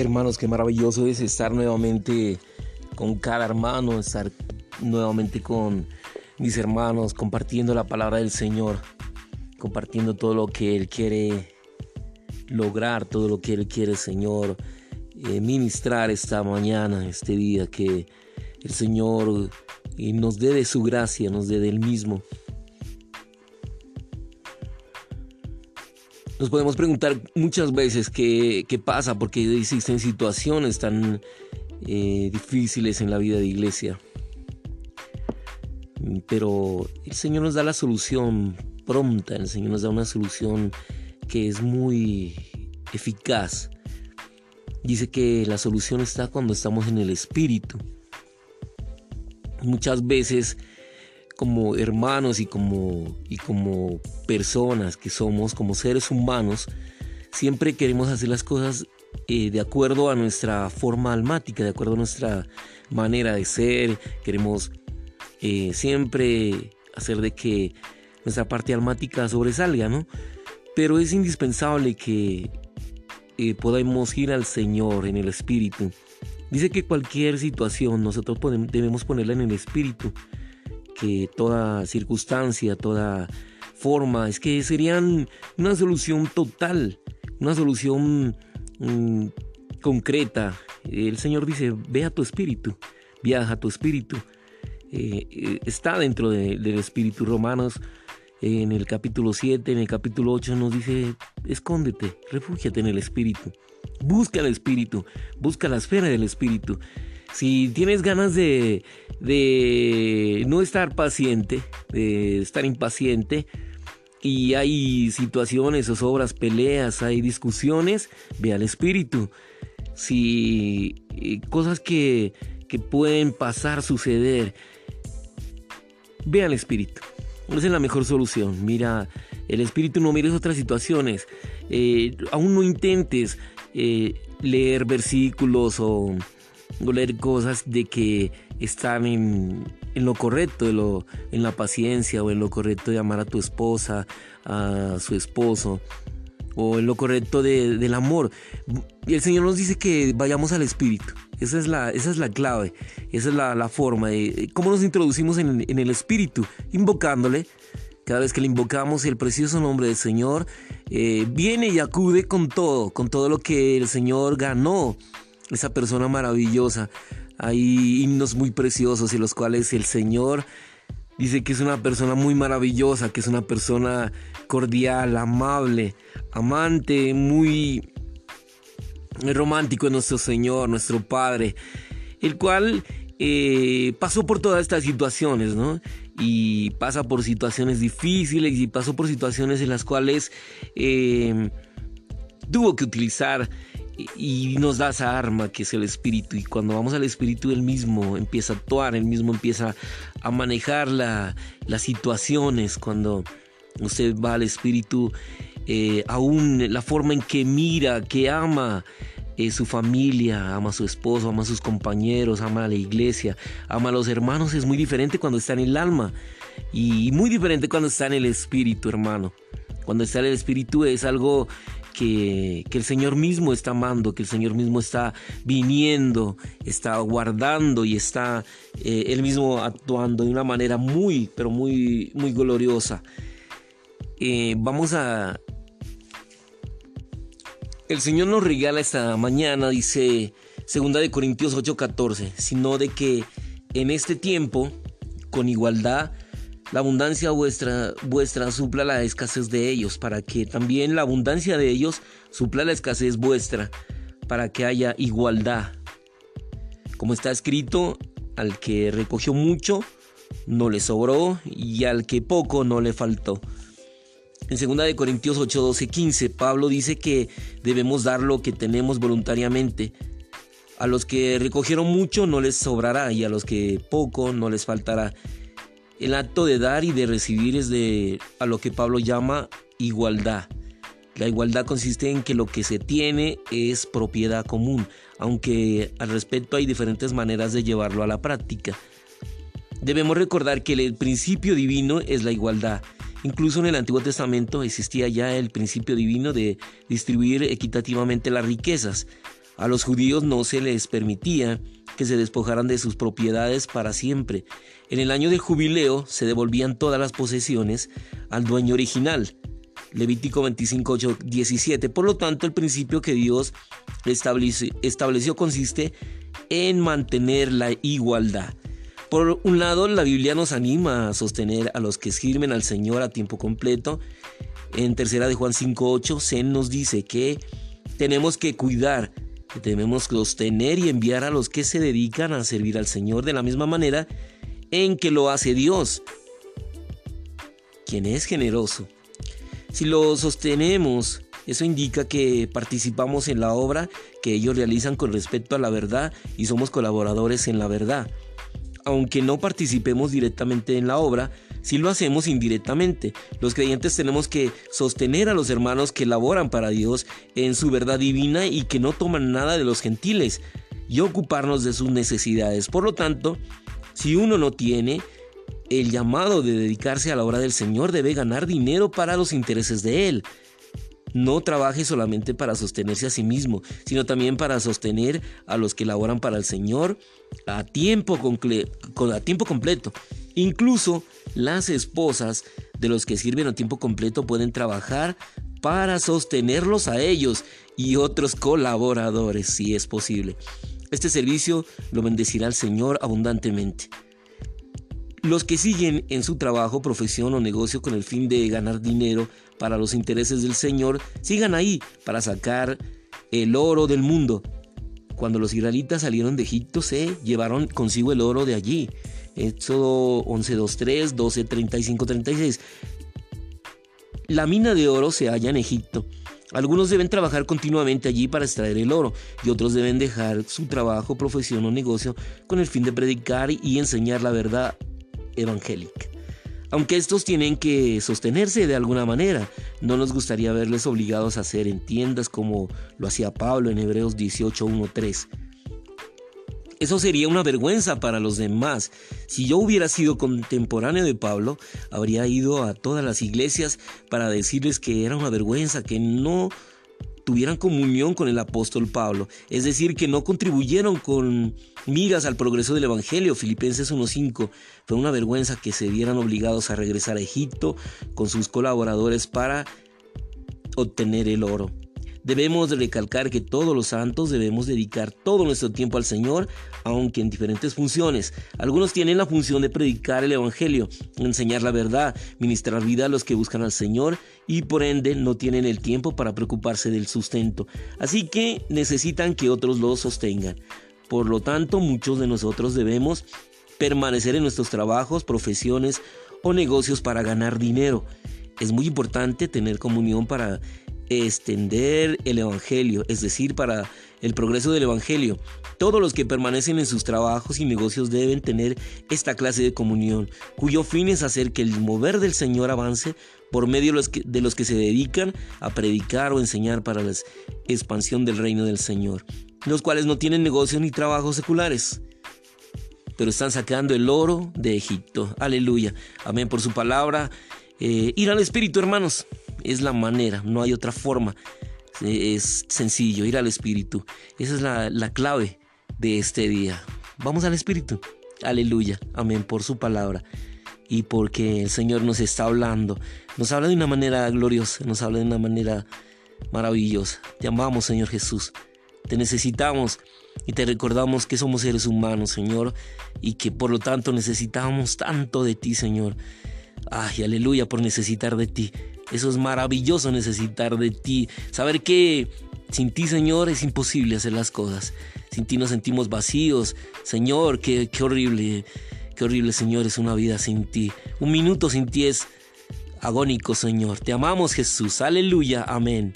Hermanos, qué maravilloso es estar nuevamente con cada hermano, estar nuevamente con mis hermanos, compartiendo la palabra del Señor, compartiendo todo lo que Él quiere lograr, todo lo que Él quiere, Señor, eh, ministrar esta mañana, este día, que el Señor eh, nos dé de su gracia, nos dé del mismo. Nos podemos preguntar muchas veces qué, pasa, porque existen situaciones tan eh, difíciles en la vida de iglesia. Pero el Señor nos da la solución pronta, el Señor nos da una solución que es muy eficaz. Dice que la solución está cuando estamos en el Espíritu. Muchas veces como hermanos y como, y como personas que somos, como seres humanos, siempre queremos hacer las cosas eh, de acuerdo a nuestra forma almática, de acuerdo a nuestra manera de ser. Queremos eh, siempre hacer de que nuestra parte almática sobresalga, ¿no? Pero es indispensable que eh, podamos ir al Señor en el Espíritu. Dice que cualquier situación nosotros debemos ponerla en el Espíritu que toda circunstancia, toda forma, es que serían una solución total, una solución mm, concreta. El Señor dice, ve a tu espíritu, viaja a tu espíritu. Eh, eh, está dentro del espíritu romanos. En el capítulo 7, en el capítulo 8 nos dice, escóndete, refúgiate en el espíritu. Busca el espíritu, busca la esfera del espíritu. Si tienes ganas de, no estar paciente, de estar impaciente, y hay situaciones, obras, peleas, hay discusiones, ve al espíritu. Si eh, cosas que, pueden pasar, suceder, ve al espíritu. Esa es la mejor solución. Mira, el espíritu no mires otras situaciones. Eh, aún no intentes eh, leer versículos o leer cosas de que están en, lo correcto, lo, en la paciencia o en lo correcto de amar a tu esposa, a su esposo o en lo correcto del amor. Y el Señor nos dice que vayamos al Espíritu. Esa es la, esa es la clave, esa es la, forma de cómo nos introducimos en, el Espíritu, invocándole. Cada vez que le invocamos el precioso nombre del Señor, eh, viene y acude con todo, con todo lo que el Señor ganó esa persona maravillosa. Hay himnos muy preciosos en los cuales el Señor dice que es una persona muy maravillosa, que es una persona cordial, amable, amante, muy romántico en nuestro Señor, nuestro Padre, el cual eh, pasó por todas estas situaciones, ¿no? Y pasa por situaciones difíciles y pasó por situaciones en las cuales eh, tuvo que utilizar y nos da esa arma que es el espíritu. Y cuando vamos al espíritu él mismo empieza a actuar, él mismo empieza a manejar las situaciones. Cuando usted va al espíritu eh, aún la forma en que mira, que ama eh, su familia, ama a su esposo, ama a sus compañeros, ama a la iglesia, ama a los hermanos es muy diferente cuando está en el alma. Y muy diferente cuando está en el espíritu hermano. Cuando está en el espíritu es algo que, el Señor mismo está amando, que el Señor mismo está viniendo, está guardando y está eh, Él mismo actuando de una manera muy, pero muy, muy gloriosa. Eh, vamos a... El Señor nos regala esta mañana, dice 2 de Corintios 8:14, sino de que en este tiempo, con igualdad, la abundancia vuestra, vuestra supla la escasez de ellos, para que también la abundancia de ellos supla la escasez vuestra, para que haya igualdad. Como está escrito, al que recogió mucho, no le sobró, y al que poco, no le faltó. En 2 Corintios 8, 12, 15, Pablo dice que debemos dar lo que tenemos voluntariamente. A los que recogieron mucho no les sobrará y a los que poco no les faltará. El acto de dar y de recibir es de a lo que Pablo llama igualdad. La igualdad consiste en que lo que se tiene es propiedad común, aunque al respecto hay diferentes maneras de llevarlo a la práctica. Debemos recordar que el principio divino es la igualdad. Incluso en el Antiguo Testamento existía ya el principio divino de distribuir equitativamente las riquezas. A los judíos no se les permitía que se despojaran de sus propiedades para siempre. En el año del jubileo se devolvían todas las posesiones al dueño original. Levítico 25, 17. Por lo tanto, el principio que Dios estableció, consiste en mantener la igualdad. Por un lado, la Biblia nos anima a sostener a los que sirven al Señor a tiempo completo. En tercera de Juan 5.8, se nos dice que tenemos que cuidar que debemos sostener y enviar a los que se dedican a servir al Señor de la misma manera en que lo hace Dios, quien es generoso. Si lo sostenemos, eso indica que participamos en la obra que ellos realizan con respecto a la verdad y somos colaboradores en la verdad. Aunque no participemos directamente en la obra, si lo hacemos indirectamente. Los creyentes tenemos que sostener a los hermanos que laboran para Dios en su verdad divina y que no toman nada de los gentiles y ocuparnos de sus necesidades. Por lo tanto, si uno no tiene el llamado de dedicarse a la obra del Señor, debe ganar dinero para los intereses de Él. No trabaje solamente para sostenerse a sí mismo, sino también para sostener a los que laboran para el Señor a tiempo, a tiempo completo. Incluso las esposas de los que sirven a tiempo completo pueden trabajar para sostenerlos a ellos y otros colaboradores si es posible. Este servicio lo bendecirá el Señor abundantemente. Los que siguen en su trabajo, profesión o negocio con el fin de ganar dinero para los intereses del Señor, sigan ahí para sacar el oro del mundo. Cuando los israelitas salieron de Egipto se llevaron consigo el oro de allí. Éxodo 11.2.3, 12.35.36. La mina de oro se halla en Egipto. Algunos deben trabajar continuamente allí para extraer el oro y otros deben dejar su trabajo, profesión o negocio con el fin de predicar y enseñar la verdad evangélica. Aunque estos tienen que sostenerse de alguna manera, no nos gustaría verles obligados a hacer en tiendas como lo hacía Pablo en Hebreos 18.1.3. Eso sería una vergüenza para los demás. Si yo hubiera sido contemporáneo de Pablo, habría ido a todas las iglesias para decirles que era una vergüenza, que no tuvieran comunión con el apóstol Pablo, es decir, que no contribuyeron con migas al progreso del Evangelio. Filipenses 1.5 fue una vergüenza que se vieran obligados a regresar a Egipto con sus colaboradores para obtener el oro. Debemos recalcar que todos los santos debemos dedicar todo nuestro tiempo al Señor, aunque en diferentes funciones. Algunos tienen la función de predicar el Evangelio, enseñar la verdad, ministrar vida a los que buscan al Señor y por ende no tienen el tiempo para preocuparse del sustento. Así que necesitan que otros los sostengan. Por lo tanto, muchos de nosotros debemos permanecer en nuestros trabajos, profesiones o negocios para ganar dinero. Es muy importante tener comunión para extender el Evangelio, es decir, para el progreso del Evangelio. Todos los que permanecen en sus trabajos y negocios deben tener esta clase de comunión, cuyo fin es hacer que el mover del Señor avance por medio de los que, se dedican a predicar o enseñar para la expansión del reino del Señor, los cuales no tienen negocios ni trabajos seculares pero están sacando el oro de Egipto. Aleluya. Amén por su palabra. Eh, ir al Espíritu, hermanos es la manera, no hay otra forma. Es sencillo, ir al Espíritu. Esa es la, clave de este día. Vamos al Espíritu. Aleluya. Amén por su palabra. Y porque el Señor nos está hablando. Nos habla de una manera gloriosa, nos habla de una manera maravillosa. Te amamos, Señor Jesús. Te necesitamos y te recordamos que somos seres humanos, Señor, y que por lo tanto necesitamos tanto de ti, Señor. Ay, aleluya por necesitar de ti. Eso es maravilloso necesitar de ti. Saber que sin ti, Señor, es imposible hacer las cosas. Sin ti nos sentimos vacíos. Señor, qué, qué horrible. Qué horrible, Señor, es una vida sin ti. Un minuto sin ti es agónico, Señor. Te amamos, Jesús. Aleluya. Amén.